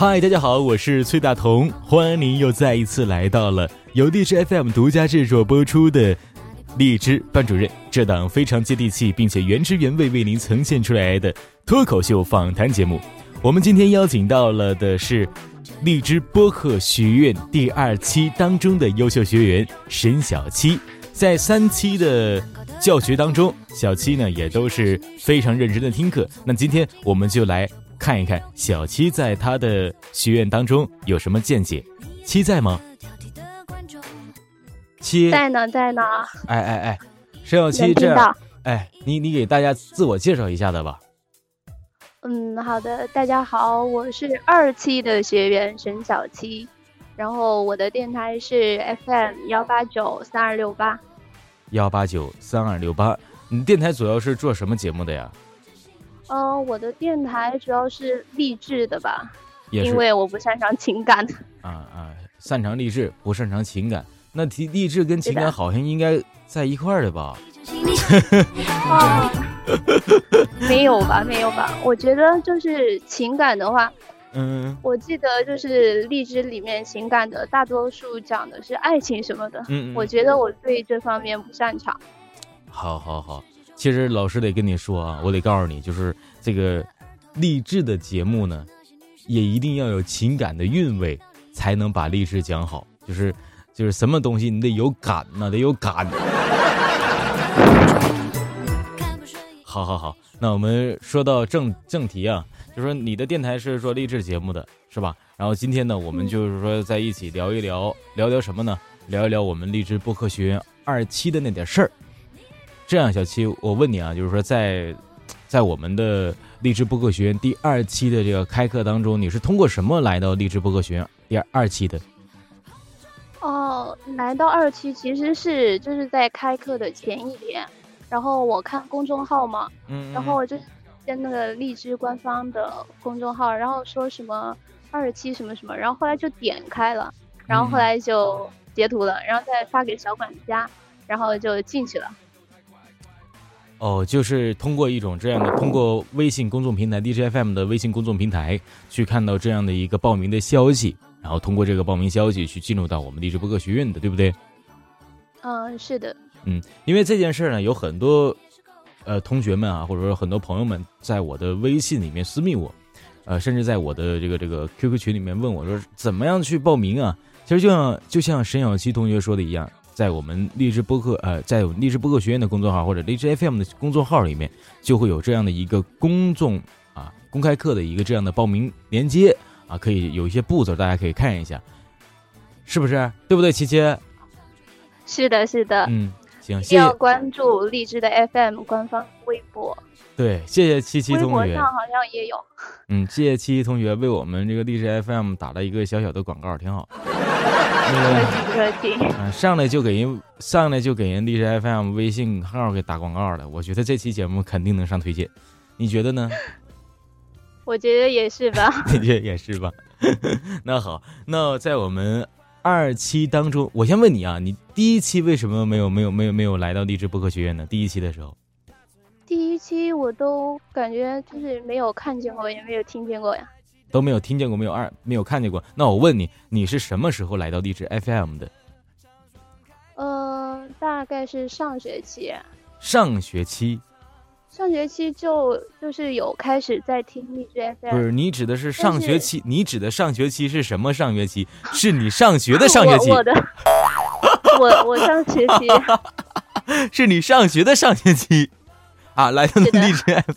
嗨，大家好，我是崔大同，欢迎您又再一次来到了由荔枝 FM 独家制作播出的荔枝班主任这档非常接地气并且原汁原味为您呈现出来的脱口秀访谈节目。我们今天邀请到了的是。荔枝播客学院第二期当中的优秀学员沈小七，在三期的教学当中，小七呢也都是非常认真的听课。那今天我们就来看一看小七在他的学院当中有什么见解。七在吗？七在呢，在呢。哎哎哎，沈小七这样，哎，你你给大家自我介绍一下的吧。嗯，好的，大家好，我是二期的学员沈小七，然后我的电台是 FM 幺八九三二六八，幺八九三二六八。你电台主要是做什么节目的呀？嗯，我的电台主要是励志的吧，因为我不擅长情感。啊啊，擅长励志，不擅长情感。那提励志跟情感好像应该在一块儿的吧？啊，没有吧，没有吧？我觉得就是情感的话，嗯，我记得就是励志里面情感的大多数讲的是爱情什么的，嗯，我觉得我对这方面不擅长。好，好，好，其实老师得跟你说啊，我得告诉你，就是这个励志的节目呢，也一定要有情感的韵味，才能把励志讲好。就是就是什么东西你得有感呐，得有感。好好好，那我们说到正正题啊，就说你的电台是做励志节目的，是吧？然后今天呢，我们就是说在一起聊一聊，聊聊什么呢？聊一聊我们励志播客学院二期的那点事儿。这样，小七，我问你啊，就是说在在我们的励志播客学院第二期的这个开课当中，你是通过什么来到励志播客学院第二二期的？哦，来到二期其实是就是在开课的前一天。然后我看公众号嘛，嗯，然后我就先那个荔枝官方的公众号，然后说什么二期什么什么，然后后来就点开了，然后后来就截图了，然后再发给小管家，然后就进去了。哦，就是通过一种这样的，通过微信公众平台 DJFM 的微信公众平台去看到这样的一个报名的消息，然后通过这个报名消息去进入到我们励志播客学院的，对不对？嗯，是的。嗯，因为这件事呢，有很多，呃，同学们啊，或者说很多朋友们，在我的微信里面私密我，呃，甚至在我的这个这个 QQ 群里面问我说，怎么样去报名啊？其实就像就像沈小七同学说的一样，在我们励志播客呃，在励志播客学院的公众号或者励志 FM 的公众号里面，就会有这样的一个公众啊公开课的一个这样的报名链接啊，可以有一些步骤，大家可以看一下，是不是？对不对，琪琪？是的，是的。嗯。行，谢要关注荔枝的 FM 官方微博。对，谢谢七七同学。微博上好像也有。嗯，谢谢七七同学为我们这个荔枝 FM 打了一个小小的广告，挺好。不客气，不客气。上来就给人上来就给人荔枝 FM 微信号给打广告了，我觉得这期节目肯定能上推荐，你觉得呢？我觉得也是吧。你觉得也是吧？那好，那在我们。二期当中，我先问你啊，你第一期为什么没有没有没有没有来到励志播客学院呢？第一期的时候，第一期我都感觉就是没有看见过，也没有听见过呀，都没有听见过，没有二没有看见过。那我问你，你是什么时候来到励志 FM 的？呃，大概是上学期。上学期。上学期就就是有开始在听荔枝 FM，不是你指的是上学期？你指的上学期是什么上学期？是你上学的 上学期？我的，我我上学期，是你上学的上学期啊！来到荔枝 FM，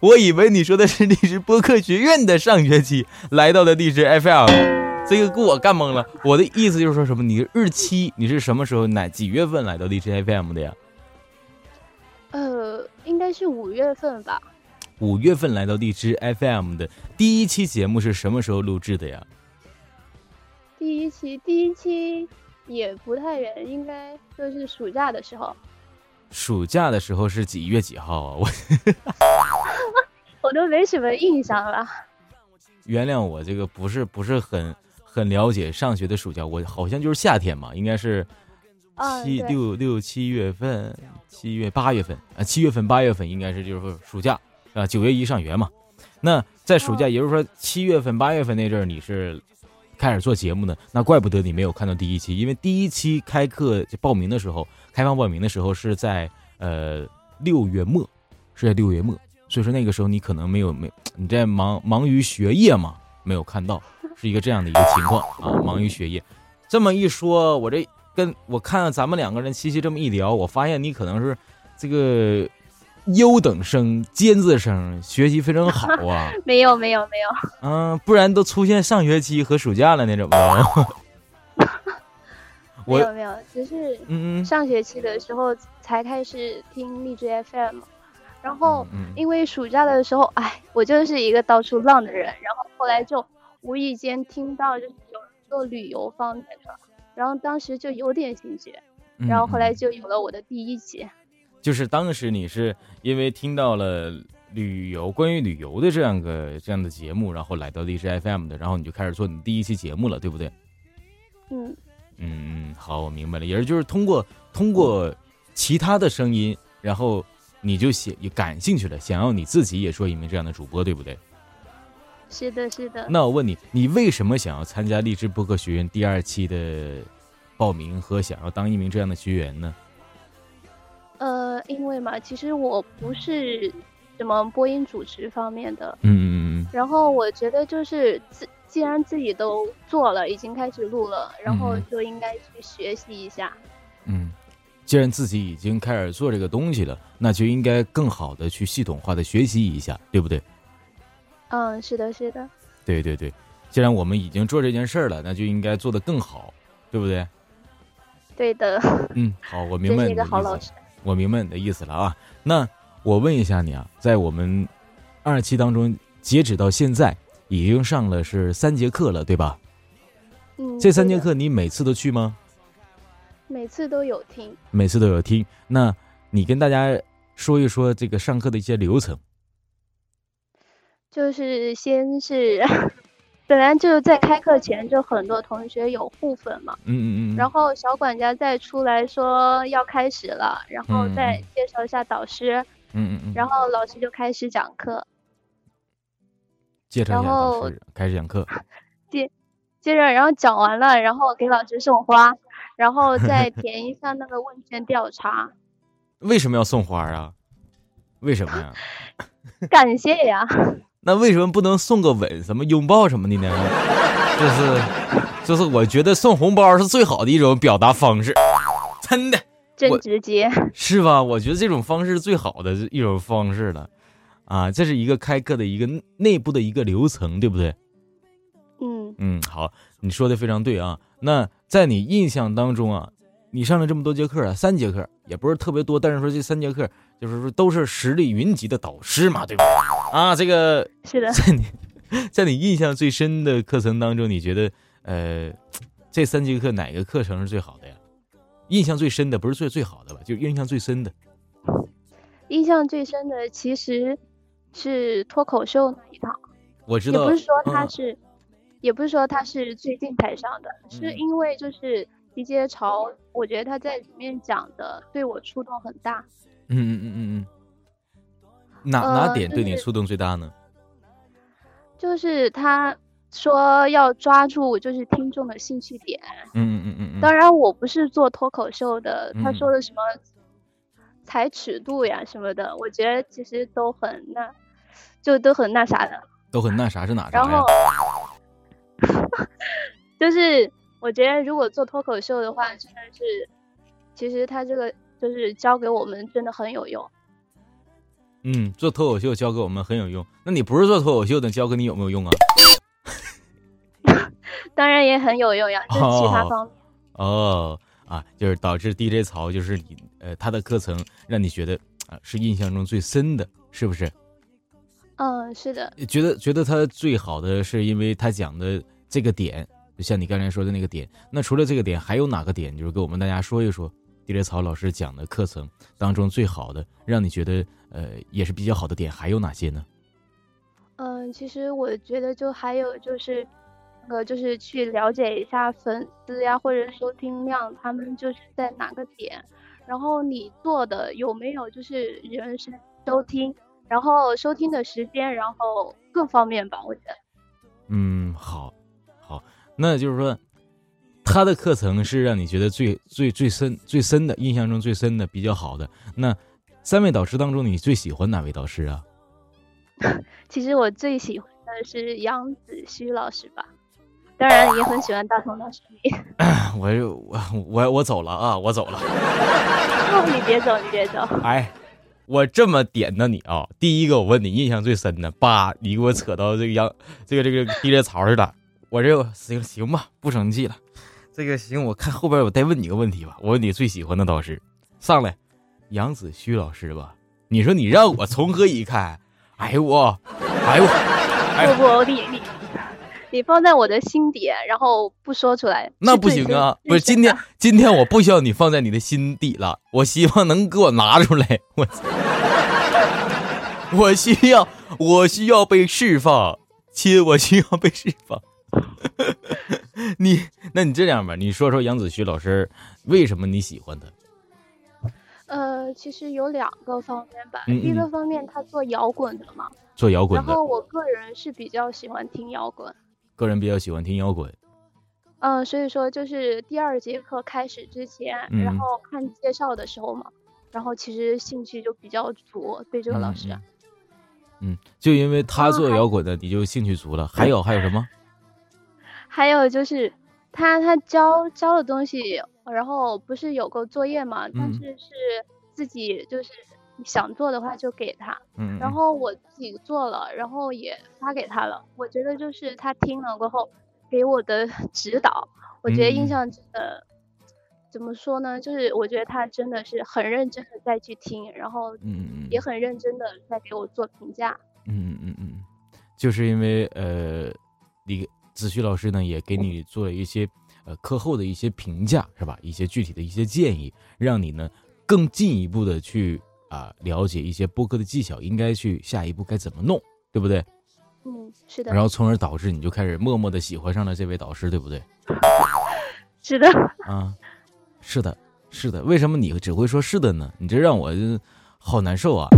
我以为你说的是荔枝播客学院的上学期来到了荔枝 FM，这个给我干懵了。我的意思就是说什么？你日期你是什么时候哪几月份来到荔枝 FM 的呀？呃，应该是五月份吧。五月份来到荔枝 FM 的第一期节目是什么时候录制的呀？第一期，第一期也不太远，应该就是暑假的时候。暑假的时候是几月几号啊？我我都没什么印象了。原谅我这个不是不是很很了解上学的暑假，我好像就是夏天嘛，应该是七六六七月份，七月八月份啊，七月份八月份应该是就是暑假。啊，九月一上学嘛，那在暑假，也就是说七月份、八月份那阵儿，你是开始做节目的？那怪不得你没有看到第一期，因为第一期开课报名的时候，开放报名的时候是在呃六月末，是在六月末，所以说那个时候你可能没有没你在忙忙于学业嘛，没有看到，是一个这样的一个情况啊，忙于学业。这么一说，我这跟我看咱们两个人七七这么一聊，我发现你可能是这个。优等生、尖子生，学习非常好啊！没有，没有，没有。嗯，不然都出现上学期和暑假了那种吗？没有，没有，只是嗯上学期的时候才开始听荔枝 FM，然后因为暑假的时候，哎，我就是一个到处浪的人，然后后来就无意间听到就是有人做旅游方面的，然后当时就有点兴趣，然后后来就有了我的第一期。就是当时你是因为听到了旅游关于旅游的这样个这样的节目，然后来到荔枝 FM 的，然后你就开始做你第一期节目了，对不对？嗯嗯嗯，好，我明白了，也是就是通过通过其他的声音，然后你就写也感兴趣了，想要你自己也做一名这样的主播，对不对？是的，是的。那我问你，你为什么想要参加荔枝播客学院第二期的报名和想要当一名这样的学员呢？呃，因为嘛，其实我不是什么播音主持方面的，嗯嗯嗯然后我觉得就是自既然自己都做了，已经开始录了，然后就应该去学习一下。嗯，既然自己已经开始做这个东西了，那就应该更好的去系统化的学习一下，对不对？嗯，是的，是的。对对对，既然我们已经做这件事儿了，那就应该做得更好，对不对？对的。嗯，好，我明白你的意思。我明白你的意思了啊，那我问一下你啊，在我们二期当中，截止到现在已经上了是三节课了，对吧？嗯。这三节课你每次都去吗？每次都有听。每次都有听，那你跟大家说一说这个上课的一些流程。就是先是。本来就在开课前就很多同学有互粉嘛，嗯嗯嗯，然后小管家再出来说要开始了，然后再介绍一下导师，嗯嗯嗯，然后老师就开始讲课，介绍一下导师，开始讲课，接接着然后讲完了，然后给老师送花，然后再 填一下那个问卷调查。为什么要送花啊？为什么呀？感谢呀。那为什么不能送个吻、什么拥抱什么的呢？就是，就是我觉得送红包是最好的一种表达方式，真的，真直接，是吧？我觉得这种方式最好的一种方式了，啊，这是一个开课的一个内部的一个流程，对不对？嗯嗯，好，你说的非常对啊。那在你印象当中啊，你上了这么多节课啊，三节课也不是特别多，但是说这三节课就是说都是实力云集的导师嘛，对吧？啊，这个是的，在你，在你印象最深的课程当中，你觉得呃，这三节课哪个课程是最好的呀？印象最深的不是最最好的吧？就印象最深的。印象最深的其实是脱口秀那一套。我知道。也不是说他是，也不是说他是最近才上的，是因为就是集结潮，我觉得他在里面讲的对我触动很大。嗯嗯嗯嗯嗯。哪哪点对你触动最大呢？就是他说要抓住就是听众的兴趣点。嗯嗯嗯嗯。当然我不是做脱口秀的，他说的什么踩尺度呀什么的，我觉得其实都很那，就都很那啥的。都很那啥是哪？然后，就是我觉得如果做脱口秀的话，真的是，其实他这个就是教给我们真的很有用。嗯，做脱口秀教给我们很有用。那你不是做脱口秀的，教给你有没有用啊？当然也很有用呀，就是其他方面。哦，啊，就是导致 DJ 曹就是你，呃，他的课程让你觉得啊是印象中最深的，是不是？嗯，是的。觉得觉得他最好的是因为他讲的这个点，就像你刚才说的那个点。那除了这个点，还有哪个点？就是给我们大家说一说，地雷草老师讲的课程当中最好的，让你觉得呃也是比较好的点，还有哪些呢？嗯，其实我觉得就还有就是，个，就是去了解一下粉丝呀，或者收听量，他们就是在哪个点，然后你做的有没有就是人是收听。然后收听的时间，然后各方面吧，我觉得。嗯，好，好，那就是说，他的课程是让你觉得最最最深、最深的印象中最深的、比较好的。那三位导师当中，你最喜欢哪位导师啊？其实我最喜欢的是杨子虚老师吧，当然也很喜欢大同老师。我我我我走了啊，我走了。你别走，你别走。哎。我这么点的你啊，第一个我问你印象最深的，叭，你给我扯到这个杨，这个这个地裂槽似的。我这行行吧，不生气了。这个行，我看后边我再问你个问题吧。我问你最喜欢的导师，上来，杨子虚老师吧。你说你让我从何以看？哎呦我，哎呦我，不不，你你。你放在我的心底，然后不说出来，那不行啊！不是今天，今天我不需要你放在你的心底了，我希望能给我拿出来。我，我需要，我需要被释放，亲，我需要被释放。你，那你这样吧，你说说杨子旭老师为什么你喜欢他？呃，其实有两个方面吧。第一个方面，他做摇滚的嘛，做摇滚。然后我个人是比较喜欢听摇滚。个人比较喜欢听摇滚，嗯，所以说就是第二节课开始之前，然后看介绍的时候嘛，然后其实兴趣就比较足，对这个老师，嗯，就因为他做摇滚的，你就兴趣足了。还有还有什么？还有就是他他教教的东西，然后不是有个作业嘛，但是是自己就是。想做的话就给他，嗯，然后我自己做了，然后也发给他了。我觉得就是他听了过后给我的 指导，我觉得印象真的怎么说呢？就是我觉得他真的是很认真的在去听，然后嗯也很认真的在给我做评价。嗯嗯嗯嗯，就是因为呃，李子旭老师呢也给你做了一些呃课后的一些评价，是吧？一些具体的一些建议，让你呢更进一步的去。啊，了解一些播客的技巧，应该去下一步该怎么弄，对不对？嗯，是的。然后从而导致你就开始默默的喜欢上了这位导师，对不对？是的。啊，是的，是的。为什么你只会说是的呢？你这让我好难受啊！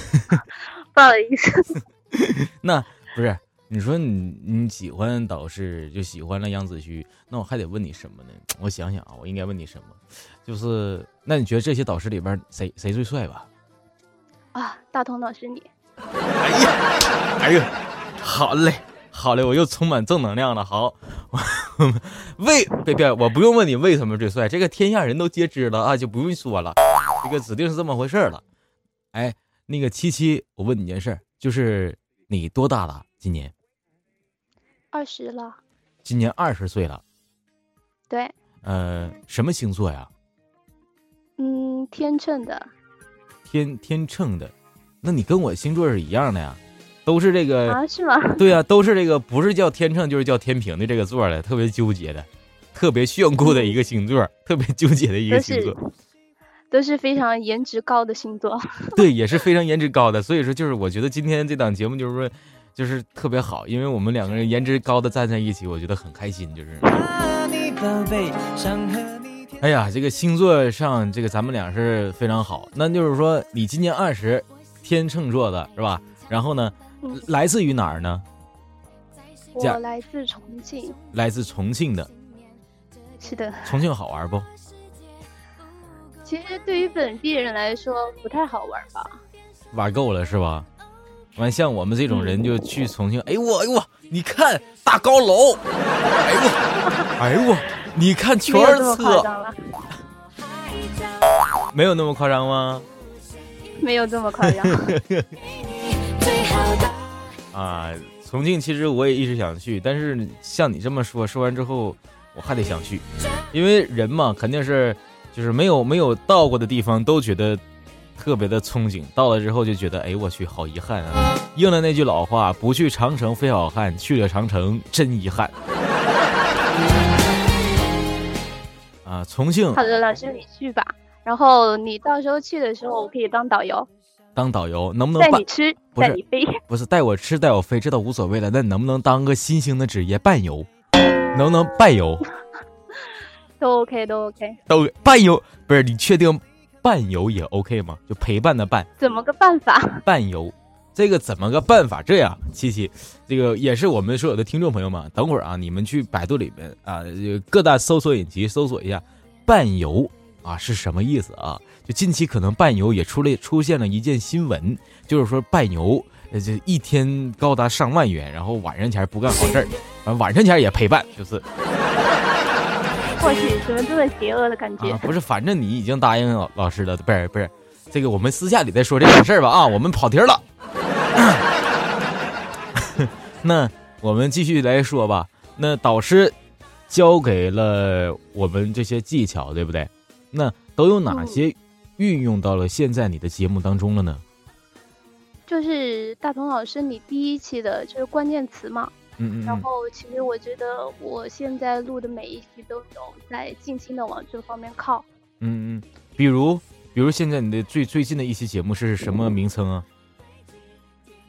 不好意思。那不是你说你你喜欢导师就喜欢了杨子虚，那我还得问你什么呢？我想想啊，我应该问你什么？就是，那你觉得这些导师里边谁谁最帅吧？啊，大同老师你。哎呀，哎呀，好嘞，好嘞，我又充满正能量了。好，为别别，我不用问你为什么最帅，这个天下人都皆知了啊，就不用说了，这个指定是这么回事了。哎，那个七七，我问你件事，就是你多大了？今年？二十了。今年二十岁了。对。呃，什么星座呀？嗯，天秤的，天天秤的，那你跟我星座是一样的呀，都是这个啊？是吗？对呀，都是这个，不是叫天秤就是叫天平的这个座的，特别纠结的，特别炫酷的一个星座，特别纠结的一个星座，都是非常颜值高的星座。对，也是非常颜值高的，所以说就是我觉得今天这档节目就是说就是特别好，因为我们两个人颜值高的站在一起，我觉得很开心，就是。哎呀，这个星座上，这个咱们俩是非常好。那就是说，你今年二十，天秤座的是吧？然后呢，来自于哪儿呢？我来自重庆。来自重庆的。是的。重庆好玩不？其实对于本地人来说，不太好玩吧。玩够了是吧？完，像我们这种人就去重庆。哎呦我，哎呦我，你看大高楼。哎呦我，哎呦我。你看全车，没有那么夸张吗？没有这么夸张。啊，重庆其实我也一直想去，但是像你这么说，说完之后我还得想去，因为人嘛，肯定是就是没有没有到过的地方都觉得特别的憧憬。到了之后就觉得，哎，我去，好遗憾啊！应了那句老话，不去长城非好汉，去了长城真遗憾。啊，重庆。好的，老师你去吧。然后你到时候去的时候，我可以当导游。当导游能不能带你吃，带你飞？不是带我吃，带我飞，这倒无所谓了。那能不能当个新兴的职业伴游？能不能伴游？都 OK，都 OK。都伴游不是你确定伴游也 OK 吗？就陪伴的伴。怎么个办法？伴游，这个怎么个办法？这样，七七，这个也是我们所有的听众朋友们，等会儿啊，你们去百度里面啊，各大搜索引擎搜索一下伴游。啊，是什么意思啊？就近期可能伴游也出了出现了一件新闻，就是说伴游，呃，这一天高达上万元，然后晚上前不干好事儿，完晚上前也陪伴，就是。我去，怎么这么邪恶的感觉？不是，反正你已经答应老老师了，不是不是，这个我们私下里再说这种事儿吧啊，我们跑题了。那我们继续来说吧。那导师教给了我们这些技巧，对不对？那都有哪些运用到了现在你的节目当中了呢？就是大鹏老师，你第一期的就是关键词嘛。嗯嗯。然后其实我觉得我现在录的每一期都有在尽心的往这方面靠。嗯嗯。比如，比如现在你的最最近的一期节目是什么名称啊？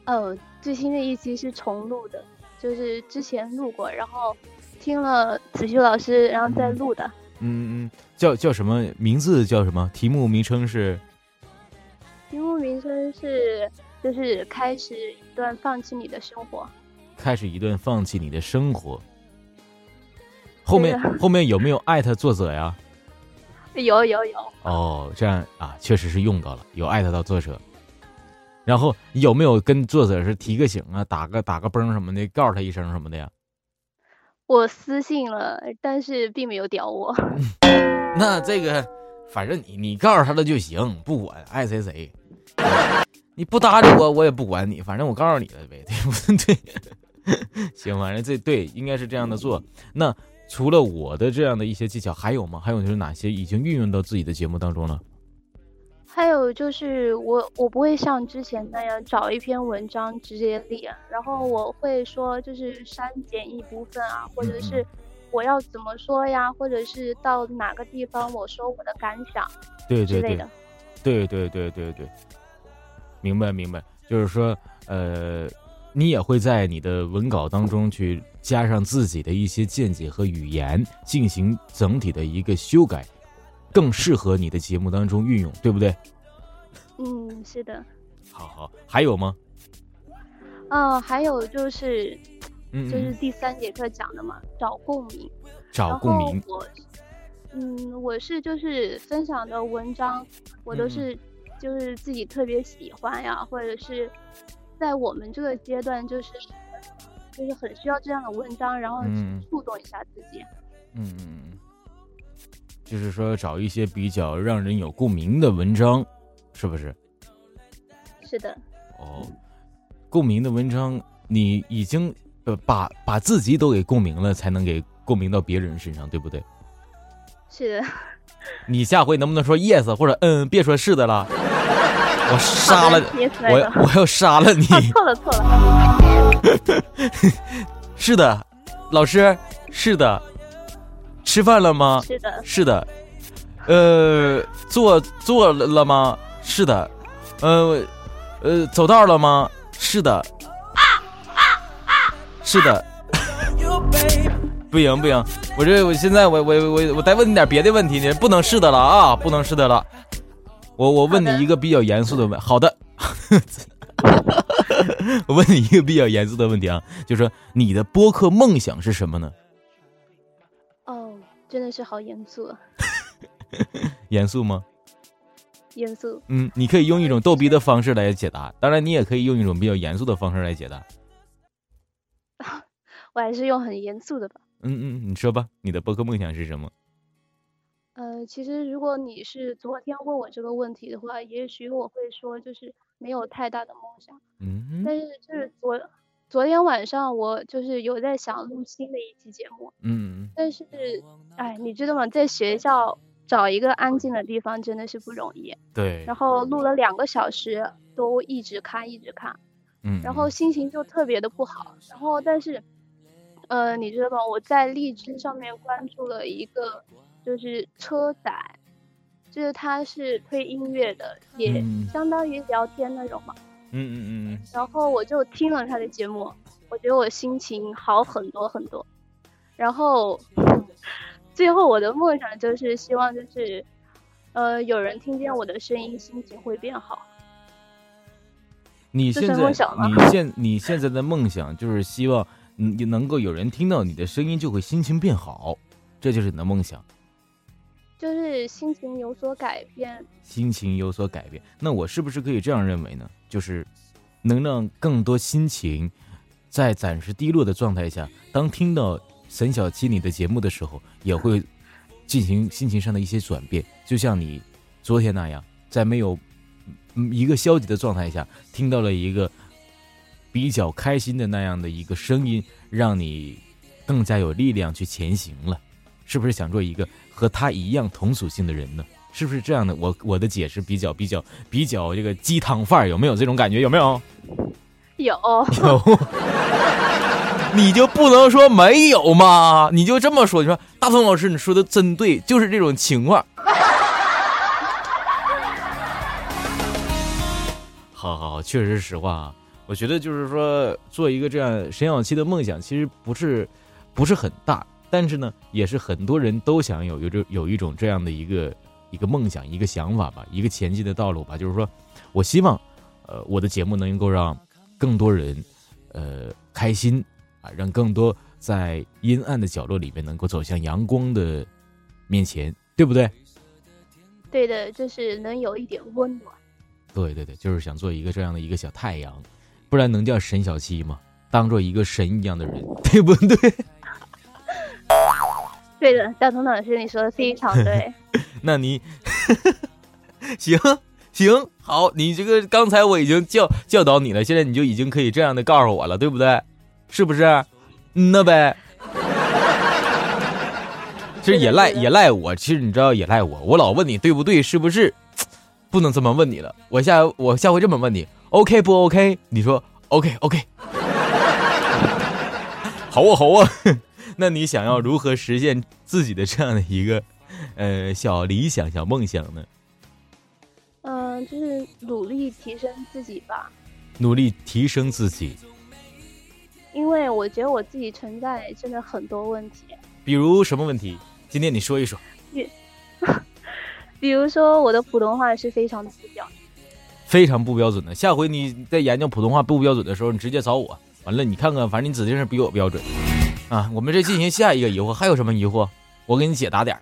呃，最新的一期是重录的，就是之前录过，然后听了子旭老师，然后再录的。嗯嗯，叫叫什么名字？叫什么？题目名称是？题目名称是，就是开始一段放弃你的生活。开始一顿放弃你的生活。后面后面有没有艾特作者呀？有有有。哦，这样啊，确实是用到了，有艾特到作者。然后有没有跟作者是提个醒啊，打个打个崩什么的，告诉他一声什么的呀？我私信了，但是并没有屌我。那这个，反正你你告诉他了就行，不管爱谁谁。你不搭理我，我也不管你，反正我告诉你了呗，对不对？行，反正这对应该是这样的做。那除了我的这样的一些技巧，还有吗？还有就是哪些已经运用到自己的节目当中了？还有就是我我不会像之前那样找一篇文章直接列，然后我会说就是删减一部分啊，或者是我要怎么说呀，或者是到哪个地方我说我的感想，对对对，对对对对对，明白明白，就是说呃，你也会在你的文稿当中去加上自己的一些见解和语言，进行整体的一个修改。更适合你的节目当中运用，对不对？嗯，是的。好好，还有吗？啊，还有就是，就是第三节课讲的嘛，找共鸣。找共鸣。我，嗯，我是就是分享的文章，我都是就是自己特别喜欢呀，或者是在我们这个阶段，就是就是很需要这样的文章，然后触动一下自己。嗯嗯嗯。就是说，找一些比较让人有共鸣的文章，是不是？是的。哦，共鸣的文章，你已经呃把把自己都给共鸣了，才能给共鸣到别人身上，对不对？是的。你下回能不能说 yes 或者嗯，别说是的了，我杀了我，我要杀了你。错 了错了。是的，老师，是的。吃饭了吗？是的，是的，呃，坐坐了吗？是的，呃，呃，走道了吗？是的，啊啊啊是的，不行不行，我这我现在我我我我再问你点别的问题，你不能是的了啊，不能是的了，我我问你一个比较严肃的问，好的，我问你一个比较严肃的问题啊，就是说你的播客梦想是什么呢？哦真的是好严肃啊，严肃吗？严肃。嗯，你可以用一种逗逼的方式来解答，当然你也可以用一种比较严肃的方式来解答。我还是用很严肃的吧。嗯嗯，你说吧，你的播客梦想是什么？呃，其实如果你是昨天问我这个问题的话，也许我会说就是没有太大的梦想。嗯。但是就是昨。昨天晚上我就是有在想录新的一期节目，嗯，但是，哎，你知道吗？在学校找一个安静的地方真的是不容易。对，然后录了两个小时，都一直看一直看，嗯，然后心情就特别的不好。然后但是，呃，你知道吗？我在荔枝上面关注了一个，就是车载，就是他是推音乐的，也嗯相当于聊天那种嘛。嗯嗯嗯嗯，然后我就听了他的节目，我觉得我心情好很多很多。然后最后我的梦想就是希望就是，呃，有人听见我的声音，心情会变好。你现在想你 现你现在的梦想就是希望你能够有人听到你的声音，就会心情变好，这就是你的梦想，就是心情有所改变，心情有所改变。那我是不是可以这样认为呢？就是能让更多心情在暂时低落的状态下，当听到沈小七你的节目的时候，也会进行心情上的一些转变，就像你昨天那样，在没有一个消极的状态下，听到了一个比较开心的那样的一个声音，让你更加有力量去前行了。是不是想做一个和他一样同属性的人呢？是不是这样的？我我的解释比较比较比较这个鸡汤范儿，有没有这种感觉？有没有？有有，你就不能说没有吗？你就这么说，你说大鹏老师，你说的真对，就是这种情况。好好好，确实是实话啊。我觉得就是说，做一个这样沈小七的梦想，其实不是不是很大，但是呢，也是很多人都想有有这有一种这样的一个一个梦想、一个想法吧，一个前进的道路吧。就是说我希望，呃，我的节目能够让更多人，呃，开心啊，让更多在阴暗的角落里面能够走向阳光的面前，对不对？对的，就是能有一点温暖。对对对，就是想做一个这样的一个小太阳，不然能叫沈小七吗？当做一个神一样的人，对不对？对的，大同老师，你说的非常对。那你 行行好，你这个刚才我已经教教导你了，现在你就已经可以这样的告诉我了，对不对？是不是？嗯那呗。其实也赖也赖我，其实你知道也赖我，我老问你对不对，是不是？不能这么问你了，我下我下回这么问你，OK 不 OK？你说 OK OK，好啊好啊。那你想要如何实现自己的这样的一个呃小理想、小梦想呢？嗯、就是努力提升自己吧，努力提升自己，因为我觉得我自己存在真的很多问题，比如什么问题？今天你说一说。比 如说我的普通话是非常的不标准。非常不标准的。下回你在研究普通话不标准的时候，你直接找我。完了，你看看，反正你指定是比我标准啊。我们这进行下一个疑惑，还有什么疑惑？我给你解答点儿。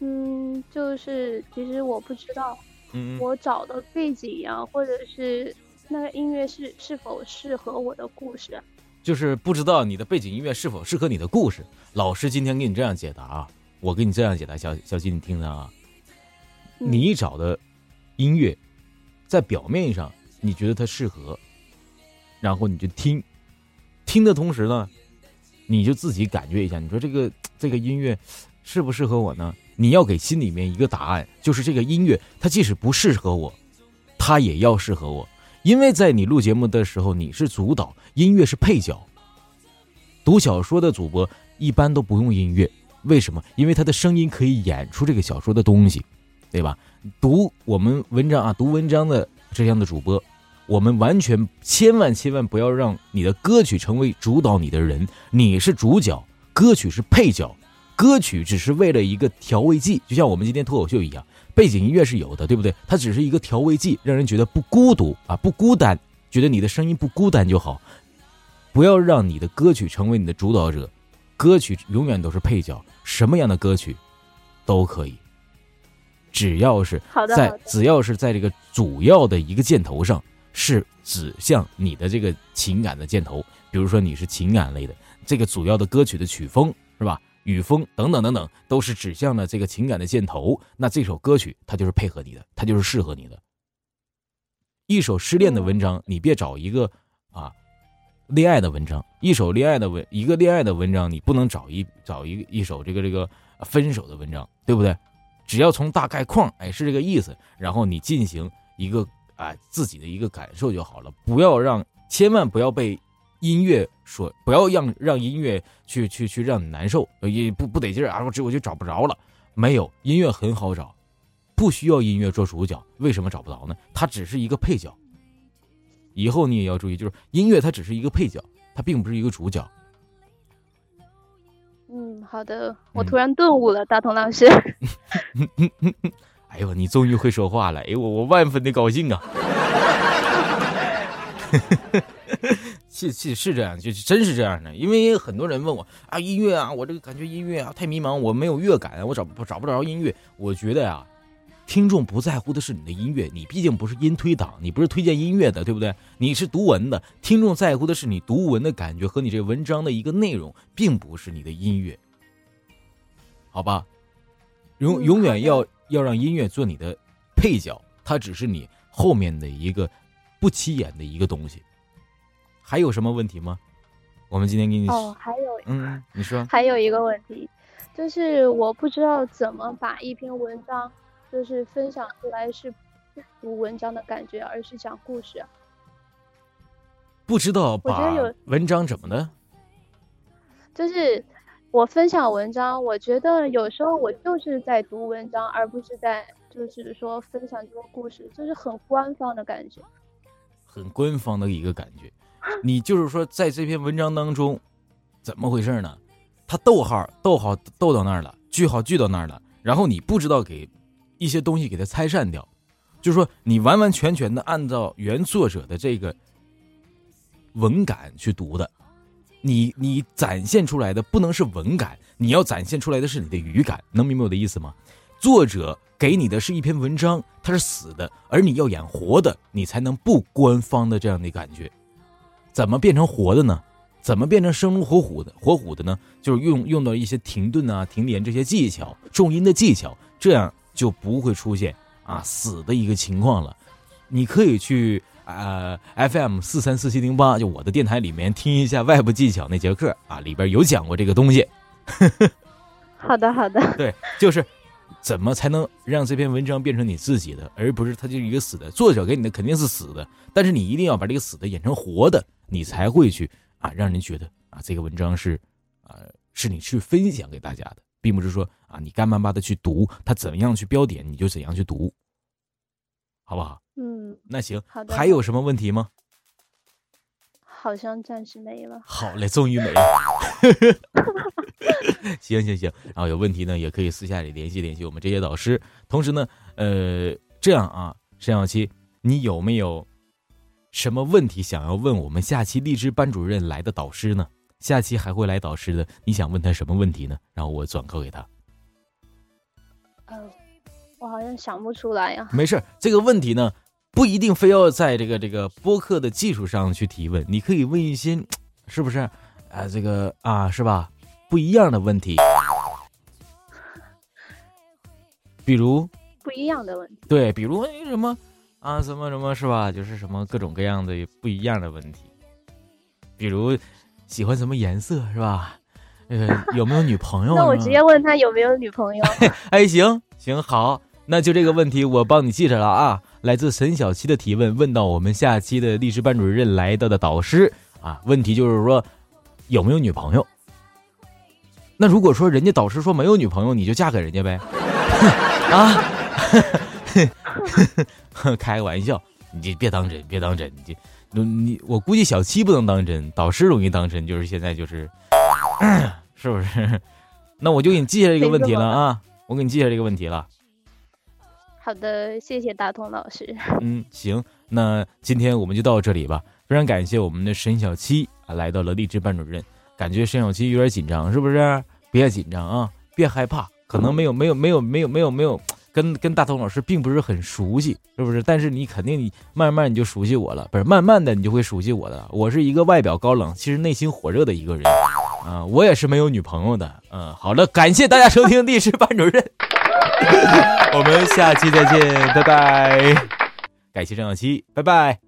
嗯，就是其实我不知道嗯，我找的背景呀、或者是那个音乐是是否适合我的故事。就是不知道你的背景音乐是否适合你的故事。老师今天给你这样解答啊，我给你这样解答，小小金你听着啊。嗯你找的音乐，在表面上你觉得它适合，然后你就听，听的同时呢，你就自己感觉一下，你说这个 这个音乐适不适合我呢？你要给心里面一个答案，就是这个音乐它即使不适合我，它也要适合我，因为在你录节目的时候你是主导，音乐是配角。读小说的主播一般都不用音乐，为什么？因为他的声音可以演出这个小说的东西。对吧？读我们文章啊，读文章的这样的主播，我们完全千万千万不要让你的歌曲成为主导你的人，你是主角，歌曲是配角，歌曲只是为了一个调味剂，就像我们今天脱口秀一样，背景音乐是有的，对不对？它只是一个调味剂，让人觉得不孤独啊，不孤单，觉得你的声音不孤单就好。不要让你的歌曲成为你的主导者，歌曲永远都是配角，什么样的歌曲都可以。只要是，在只要是在这个主要的一个箭头上是指向你的这个情感的箭头，比如说你是情感类的，这个主要的歌曲的曲风是吧？语风等等等等，都是指向了这个情感的箭头。那这首歌曲它就是配合你的，它就是适合你的。一首失恋的文章，你别找一个啊恋爱的文章；一首恋爱的文，一个恋爱的文章，你不能找一找一一首这个这个分手的文章，对不对？只要从大概况，哎，是这个意思，然后你进行一个啊自己的一个感受就好了，不要让，千万不要被音乐说，不要让让音乐去去去让你难受，也不不得劲儿啊，我这我就找不着了。没有音乐很好找，不需要音乐做主角，为什么找不着呢？它只是一个配角。以后你也要注意，就是音乐它只是一个配角，它并不是一个主角。嗯，好的，我突然顿悟了，大同老师。哎呦，你终于会说话了！哎呦，我我万分的高兴啊！是是是这样，就是真是这样的。因为很多人问我啊，音乐啊，我这个感觉音乐啊太迷茫，我没有乐感，我找不找不着音乐。我觉得呀。听众不在乎的是你的音乐，你毕竟不是音推党，你不是推荐音乐的，对不对？你是读文的，听众在乎的是你读文的感觉和你这文章的一个内容，并不是你的音乐，好吧？永永远要要让音乐做你的配角，它只是你后面的一个不起眼的一个东西。还有什么问题吗？我们今天给你哦，还有嗯，你说还有一个问题，就是我不知道怎么把一篇文章。就是分享出来是不读文章的感觉，而是讲故事。不知道把文章怎么的？就是我分享文章，我觉得有时候我就是在读文章，而不是在就是说分享这个故事，就是很官方的感觉。很官方的一个感觉。你就是说，在这篇文章当中，怎么回事呢？他逗号逗号逗到那儿了，句号句到那儿了，然后你不知道给。一些东西给它拆散掉，就是说你完完全全的按照原作者的这个文感去读的，你你展现出来的不能是文感，你要展现出来的是你的语感，能明白我的意思吗？作者给你的是一篇文章，它是死的，而你要演活的，你才能不官方的这样的感觉。怎么变成活的呢？怎么变成生龙活虎的活虎的呢？就是用用到一些停顿啊、停连这些技巧、重音的技巧，这样。就不会出现啊死的一个情况了。你可以去呃 FM 四三四七零八，就我的电台里面听一下外部技巧那节课啊，里边有讲过这个东西。好的，好的。对，就是怎么才能让这篇文章变成你自己的，而不是它就是一个死的。作者给你的肯定是死的，但是你一定要把这个死的演成活的，你才会去啊，让人觉得啊这个文章是啊是你去分享给大家的。并不是说啊，你干巴巴的去读，他怎样去标点，你就怎样去读，好不好？嗯，那行，好的。还有什么问题吗？好像暂时没了。好嘞，终于没了。行行行，然后有问题呢，也可以私下里联系联系我们这些导师。同时呢，呃，这样啊，沈小七，你有没有什么问题想要问我们下期励志班主任来的导师呢？下期还会来导师的，你想问他什么问题呢？然后我转告给他。呃，我好像想不出来呀。没事，这个问题呢，不一定非要在这个这个播客的技术上去提问，你可以问一些，是不是？啊，这个啊，是吧？不一样的问题，比如不一样的问题，对，比如什么啊，什么什么是吧？就是什么各种各样的不一样的问题，比如。喜欢什么颜色是吧？呃，有没有女朋友？那我直接问他有没有女朋友。哎，行行好，那就这个问题我帮你记着了啊。来自沈小七的提问，问到我们下期的历史班主任来到的导师啊，问题就是说有没有女朋友？那如果说人家导师说没有女朋友，你就嫁给人家呗？啊？开个玩笑，你别当真，别当真，你。你我估计小七不能当真，导师容易当真，就是现在就是，是不是？那我就给你记下这个问题了啊，我给你记下这个问题了。好的，谢谢大同老师。嗯，行，那今天我们就到这里吧。非常感谢我们的沈小七啊，来到了励志班主任。感觉沈小七有点紧张，是不是？别紧张啊，别害怕，可能没有没有没有没有没有没有。跟跟大同老师并不是很熟悉，是不是？但是你肯定你慢慢你就熟悉我了，不是？慢慢的你就会熟悉我的。我是一个外表高冷，其实内心火热的一个人啊。我也是没有女朋友的。嗯，好了，感谢大家收听历史班主任，我们下期再见，拜拜！感谢张小七，拜拜。